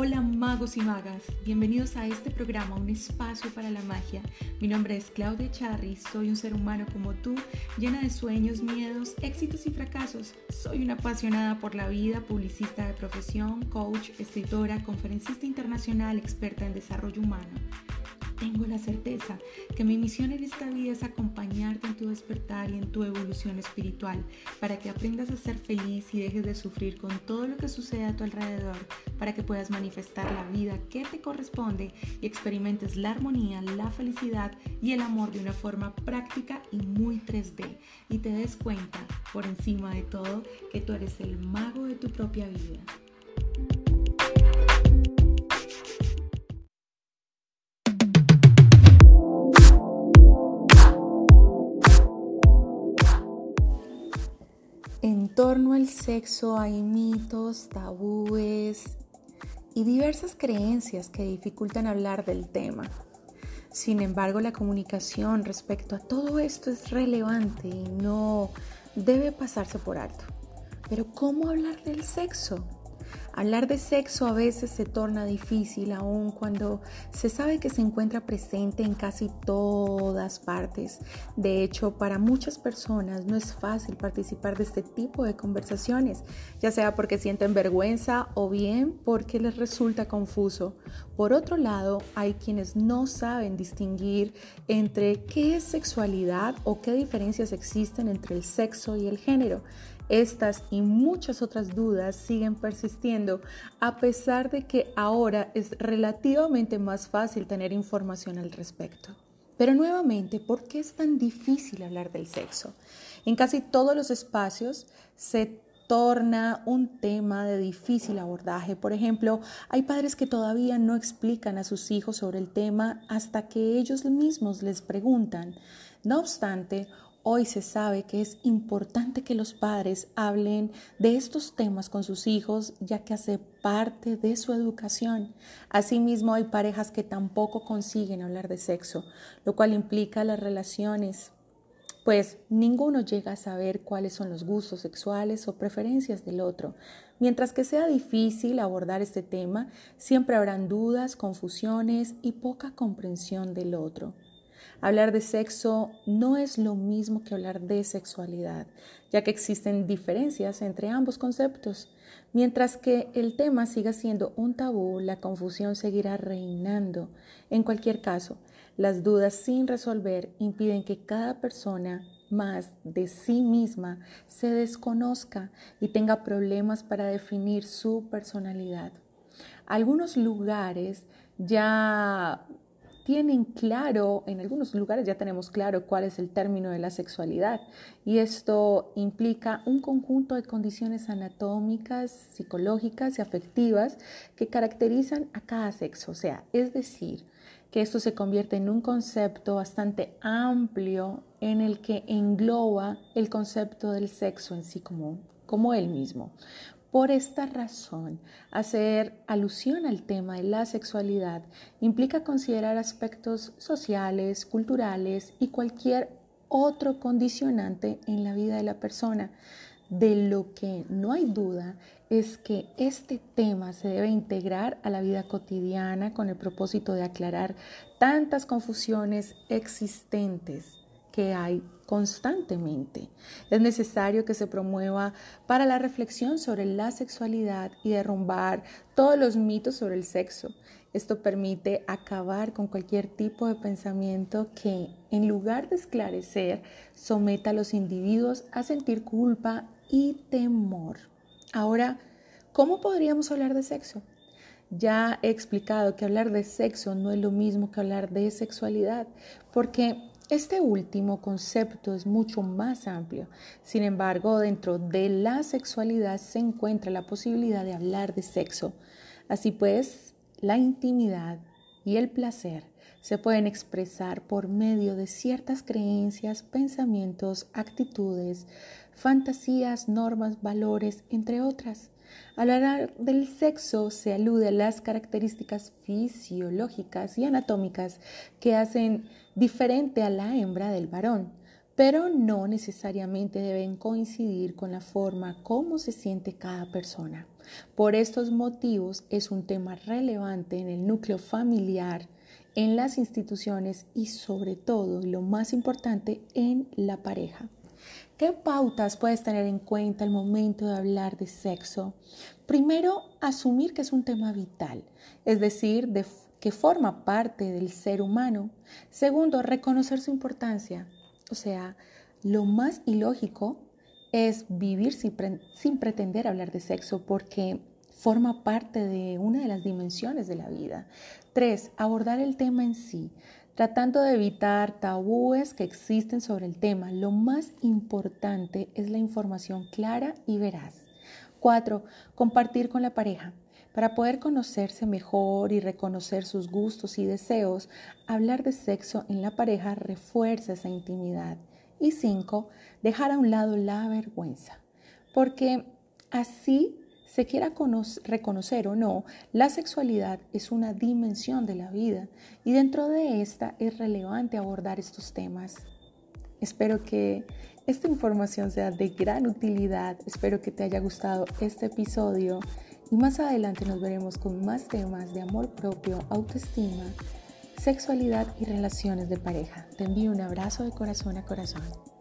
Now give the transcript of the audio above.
Hola magos y magas, bienvenidos a este programa, un espacio para la magia. Mi nombre es Claudia Charri, soy un ser humano como tú, llena de sueños, miedos, éxitos y fracasos. Soy una apasionada por la vida, publicista de profesión, coach, escritora, conferencista internacional, experta en desarrollo humano tengo la certeza que mi misión en esta vida es acompañarte en tu despertar y en tu evolución espiritual para que aprendas a ser feliz y dejes de sufrir con todo lo que sucede a tu alrededor, para que puedas manifestar la vida que te corresponde y experimentes la armonía, la felicidad y el amor de una forma práctica y muy 3D y te des cuenta, por encima de todo, que tú eres el mago de tu propia vida. Torno al sexo hay mitos, tabúes y diversas creencias que dificultan hablar del tema. Sin embargo, la comunicación respecto a todo esto es relevante y no debe pasarse por alto. Pero ¿cómo hablar del sexo? Hablar de sexo a veces se torna difícil aún cuando se sabe que se encuentra presente en casi todas partes. De hecho, para muchas personas no es fácil participar de este tipo de conversaciones, ya sea porque sienten vergüenza o bien porque les resulta confuso. Por otro lado, hay quienes no saben distinguir entre qué es sexualidad o qué diferencias existen entre el sexo y el género. Estas y muchas otras dudas siguen persistiendo a pesar de que ahora es relativamente más fácil tener información al respecto. Pero nuevamente, ¿por qué es tan difícil hablar del sexo? En casi todos los espacios se torna un tema de difícil abordaje. Por ejemplo, hay padres que todavía no explican a sus hijos sobre el tema hasta que ellos mismos les preguntan. No obstante, Hoy se sabe que es importante que los padres hablen de estos temas con sus hijos, ya que hace parte de su educación. Asimismo, hay parejas que tampoco consiguen hablar de sexo, lo cual implica las relaciones, pues ninguno llega a saber cuáles son los gustos sexuales o preferencias del otro. Mientras que sea difícil abordar este tema, siempre habrán dudas, confusiones y poca comprensión del otro. Hablar de sexo no es lo mismo que hablar de sexualidad, ya que existen diferencias entre ambos conceptos. Mientras que el tema siga siendo un tabú, la confusión seguirá reinando. En cualquier caso, las dudas sin resolver impiden que cada persona más de sí misma se desconozca y tenga problemas para definir su personalidad. Algunos lugares ya tienen claro, en algunos lugares ya tenemos claro cuál es el término de la sexualidad y esto implica un conjunto de condiciones anatómicas, psicológicas y afectivas que caracterizan a cada sexo, o sea, es decir, que esto se convierte en un concepto bastante amplio en el que engloba el concepto del sexo en sí como, como él mismo. Por esta razón, hacer alusión al tema de la sexualidad implica considerar aspectos sociales, culturales y cualquier otro condicionante en la vida de la persona. De lo que no hay duda es que este tema se debe integrar a la vida cotidiana con el propósito de aclarar tantas confusiones existentes hay constantemente. Es necesario que se promueva para la reflexión sobre la sexualidad y derrumbar todos los mitos sobre el sexo. Esto permite acabar con cualquier tipo de pensamiento que, en lugar de esclarecer, someta a los individuos a sentir culpa y temor. Ahora, ¿cómo podríamos hablar de sexo? Ya he explicado que hablar de sexo no es lo mismo que hablar de sexualidad, porque este último concepto es mucho más amplio. Sin embargo, dentro de la sexualidad se encuentra la posibilidad de hablar de sexo. Así pues, la intimidad y el placer se pueden expresar por medio de ciertas creencias, pensamientos, actitudes, fantasías, normas, valores, entre otras. Al hablar del sexo se alude a las características fisiológicas y anatómicas que hacen diferente a la hembra del varón, pero no necesariamente deben coincidir con la forma como se siente cada persona. Por estos motivos es un tema relevante en el núcleo familiar, en las instituciones y sobre todo, lo más importante, en la pareja. ¿Qué pautas puedes tener en cuenta al momento de hablar de sexo? Primero, asumir que es un tema vital, es decir, que forma parte del ser humano. Segundo, reconocer su importancia. O sea, lo más ilógico es vivir sin, pretender hablar de sexo porque forma parte de una de las dimensiones de la vida. Tres, abordar el tema en sí, tratando de evitar tabúes que existen sobre el tema. Lo más importante es la información clara y veraz. Cuatro, compartir con la pareja. Para poder conocerse mejor y reconocer sus gustos y deseos, hablar de sexo en la pareja refuerza esa intimidad. Y cinco, dejar a un lado la vergüenza, porque así se quiera reconocer o no, la sexualidad es una dimensión de la vida y dentro de esta es relevante abordar estos temas. Espero que esta información sea de gran utilidad, espero que te haya gustado este episodio y más adelante nos veremos con más temas de amor propio, autoestima, sexualidad y relaciones de pareja. Te envío un abrazo de corazón a corazón.